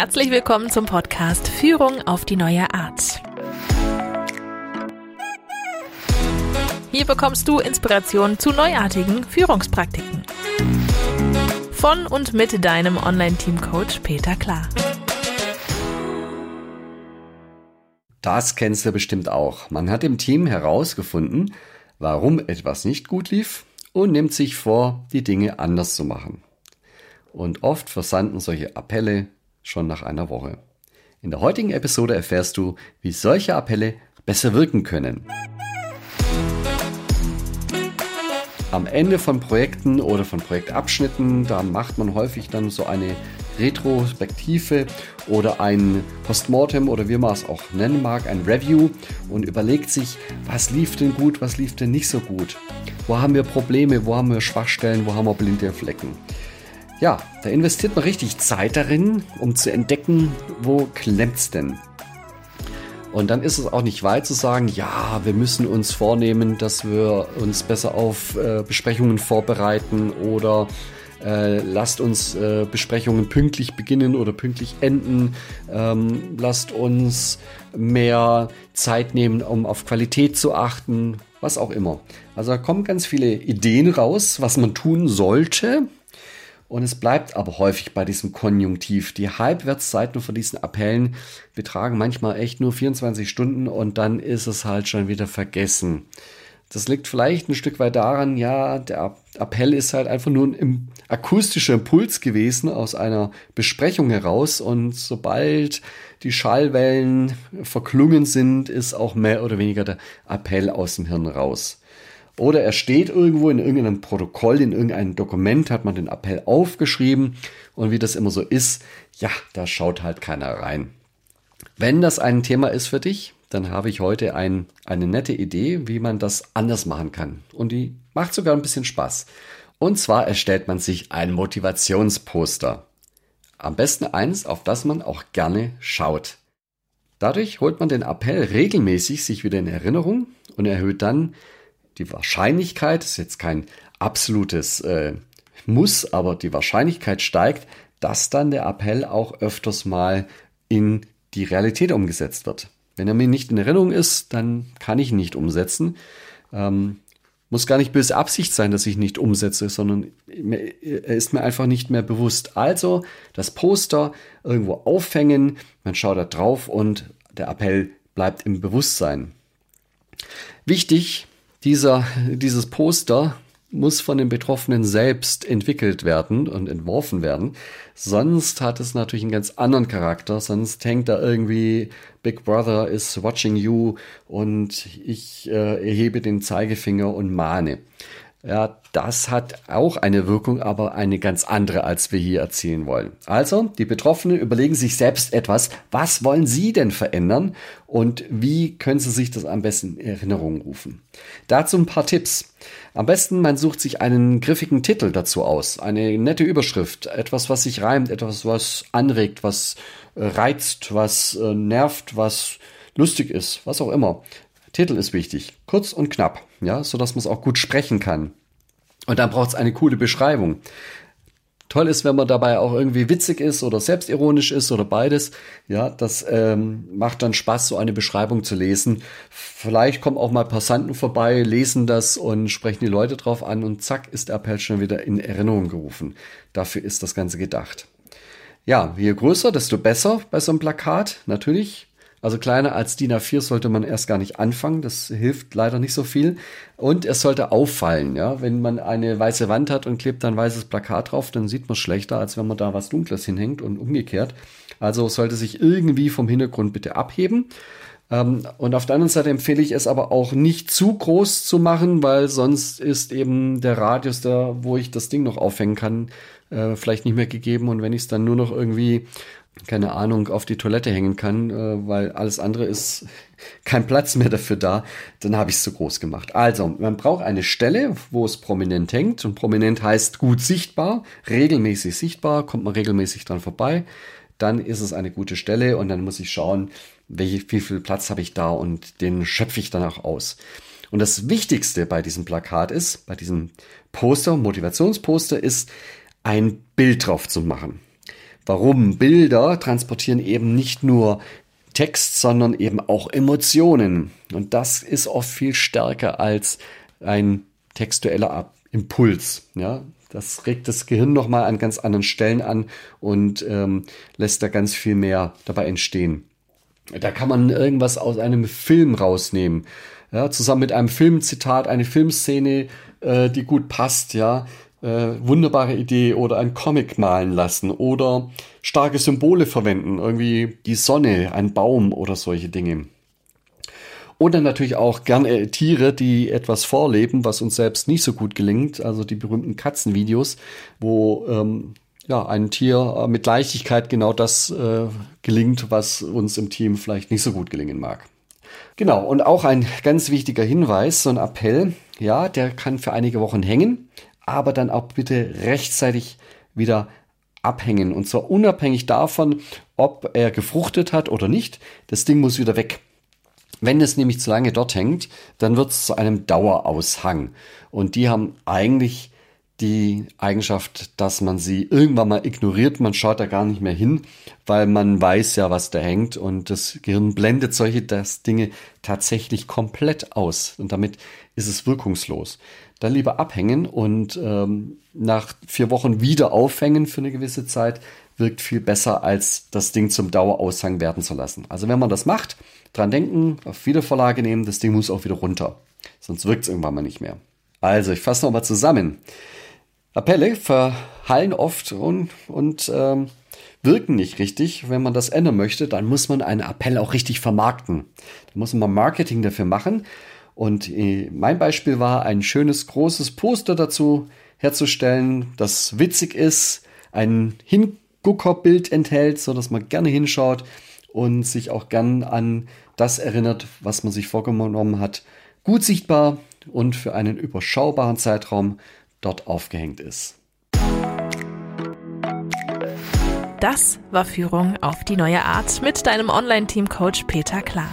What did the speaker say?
Herzlich willkommen zum Podcast Führung auf die neue Art. Hier bekommst du Inspiration zu neuartigen Führungspraktiken. Von und mit deinem Online-Team-Coach Peter Klar. Das kennst du bestimmt auch. Man hat im Team herausgefunden, warum etwas nicht gut lief und nimmt sich vor, die Dinge anders zu machen. Und oft versanden solche Appelle schon nach einer Woche. In der heutigen Episode erfährst du, wie solche Appelle besser wirken können. Am Ende von Projekten oder von Projektabschnitten, da macht man häufig dann so eine Retrospektive oder ein Postmortem oder wie man es auch nennen mag, ein Review und überlegt sich, was lief denn gut, was lief denn nicht so gut. Wo haben wir Probleme, wo haben wir Schwachstellen, wo haben wir blinde Flecken. Ja, da investiert man richtig Zeit darin, um zu entdecken, wo klemmt's denn. Und dann ist es auch nicht weit zu sagen, ja, wir müssen uns vornehmen, dass wir uns besser auf äh, Besprechungen vorbereiten oder äh, lasst uns äh, Besprechungen pünktlich beginnen oder pünktlich enden. Ähm, lasst uns mehr Zeit nehmen, um auf Qualität zu achten, was auch immer. Also da kommen ganz viele Ideen raus, was man tun sollte. Und es bleibt aber häufig bei diesem Konjunktiv. Die Halbwertszeiten von diesen Appellen betragen manchmal echt nur 24 Stunden und dann ist es halt schon wieder vergessen. Das liegt vielleicht ein Stück weit daran, ja, der Appell ist halt einfach nur ein akustischer Impuls gewesen aus einer Besprechung heraus und sobald die Schallwellen verklungen sind, ist auch mehr oder weniger der Appell aus dem Hirn raus. Oder er steht irgendwo in irgendeinem Protokoll, in irgendeinem Dokument, hat man den Appell aufgeschrieben und wie das immer so ist, ja, da schaut halt keiner rein. Wenn das ein Thema ist für dich, dann habe ich heute ein, eine nette Idee, wie man das anders machen kann. Und die macht sogar ein bisschen Spaß. Und zwar erstellt man sich ein Motivationsposter. Am besten eins, auf das man auch gerne schaut. Dadurch holt man den Appell regelmäßig sich wieder in Erinnerung und erhöht dann die Wahrscheinlichkeit, ist jetzt kein absolutes äh, Muss, aber die Wahrscheinlichkeit steigt, dass dann der Appell auch öfters mal in die Realität umgesetzt wird. Wenn er mir nicht in Erinnerung ist, dann kann ich ihn nicht umsetzen. Ähm, muss gar nicht böse Absicht sein, dass ich nicht umsetze, sondern er ist mir einfach nicht mehr bewusst. Also das Poster irgendwo aufhängen, man schaut da drauf und der Appell bleibt im Bewusstsein. Wichtig, dieser, dieses Poster muss von den Betroffenen selbst entwickelt werden und entworfen werden. Sonst hat es natürlich einen ganz anderen Charakter. Sonst hängt da irgendwie Big Brother is watching you und ich äh, erhebe den Zeigefinger und mahne. Ja, das hat auch eine Wirkung, aber eine ganz andere, als wir hier erzielen wollen. Also, die Betroffenen überlegen sich selbst etwas. Was wollen sie denn verändern? Und wie können sie sich das am besten in Erinnerung rufen? Dazu ein paar Tipps. Am besten, man sucht sich einen griffigen Titel dazu aus. Eine nette Überschrift. Etwas, was sich reimt. Etwas, was anregt, was äh, reizt, was äh, nervt, was lustig ist. Was auch immer. Titel ist wichtig. Kurz und knapp, ja, so dass man es auch gut sprechen kann. Und dann braucht es eine coole Beschreibung. Toll ist, wenn man dabei auch irgendwie witzig ist oder selbstironisch ist oder beides. Ja, das ähm, macht dann Spaß, so eine Beschreibung zu lesen. Vielleicht kommen auch mal Passanten vorbei, lesen das und sprechen die Leute drauf an und zack ist der Appell schon wieder in Erinnerung gerufen. Dafür ist das Ganze gedacht. Ja, je größer, desto besser bei so einem Plakat, natürlich. Also kleiner als DIN A4 sollte man erst gar nicht anfangen. Das hilft leider nicht so viel. Und es sollte auffallen. Ja? Wenn man eine weiße Wand hat und klebt ein weißes Plakat drauf, dann sieht man schlechter, als wenn man da was Dunkles hinhängt und umgekehrt. Also sollte sich irgendwie vom Hintergrund bitte abheben. Ähm, und auf der anderen Seite empfehle ich es aber auch nicht zu groß zu machen, weil sonst ist eben der Radius da, wo ich das Ding noch aufhängen kann, äh, vielleicht nicht mehr gegeben. Und wenn ich es dann nur noch irgendwie keine Ahnung, auf die Toilette hängen kann, äh, weil alles andere ist kein Platz mehr dafür da, dann habe ich es zu groß gemacht. Also, man braucht eine Stelle, wo es prominent hängt. Und prominent heißt gut sichtbar, regelmäßig sichtbar, kommt man regelmäßig dran vorbei. Dann ist es eine gute Stelle und dann muss ich schauen, welche, wie viel Platz habe ich da und den schöpfe ich dann auch aus. Und das Wichtigste bei diesem Plakat ist, bei diesem Poster, Motivationsposter, ist ein Bild drauf zu machen. Warum? Bilder transportieren eben nicht nur Text, sondern eben auch Emotionen. Und das ist oft viel stärker als ein textueller Impuls. Ja, das regt das Gehirn nochmal an ganz anderen Stellen an und ähm, lässt da ganz viel mehr dabei entstehen. Da kann man irgendwas aus einem Film rausnehmen. Ja, zusammen mit einem Filmzitat, eine Filmszene, äh, die gut passt, ja. Äh, wunderbare Idee oder ein Comic malen lassen oder starke Symbole verwenden, irgendwie die Sonne, ein Baum oder solche Dinge. Oder natürlich auch gerne Tiere, die etwas vorleben, was uns selbst nicht so gut gelingt. Also die berühmten Katzenvideos, wo ähm, ja, ein Tier mit Leichtigkeit genau das äh, gelingt, was uns im Team vielleicht nicht so gut gelingen mag. Genau, und auch ein ganz wichtiger Hinweis, so ein Appell, ja, der kann für einige Wochen hängen, aber dann auch bitte rechtzeitig wieder abhängen. Und zwar unabhängig davon, ob er gefruchtet hat oder nicht. Das Ding muss wieder weg. Wenn es nämlich zu lange dort hängt, dann wird es zu einem Daueraushang. Und die haben eigentlich die Eigenschaft, dass man sie irgendwann mal ignoriert. Man schaut da gar nicht mehr hin, weil man weiß ja, was da hängt und das Gehirn blendet solche das Dinge tatsächlich komplett aus und damit ist es wirkungslos. Dann lieber abhängen und ähm, nach vier Wochen wieder aufhängen für eine gewisse Zeit wirkt viel besser, als das Ding zum Daueraushang werden zu lassen. Also wenn man das macht, dran denken, auf Wiedervorlage nehmen, das Ding muss auch wieder runter. Sonst wirkt es irgendwann mal nicht mehr. Also, ich fasse nochmal zusammen. Appelle verhallen oft und, und ähm, wirken nicht richtig. Wenn man das ändern möchte, dann muss man einen Appell auch richtig vermarkten. Da muss man Marketing dafür machen. Und äh, mein Beispiel war, ein schönes großes Poster dazu herzustellen, das witzig ist, ein Hinguckerbild enthält, so dass man gerne hinschaut und sich auch gern an das erinnert, was man sich vorgenommen hat. Gut sichtbar und für einen überschaubaren Zeitraum dort aufgehängt ist. Das war Führung auf die neue Art mit deinem Online-Team-Coach Peter Klar.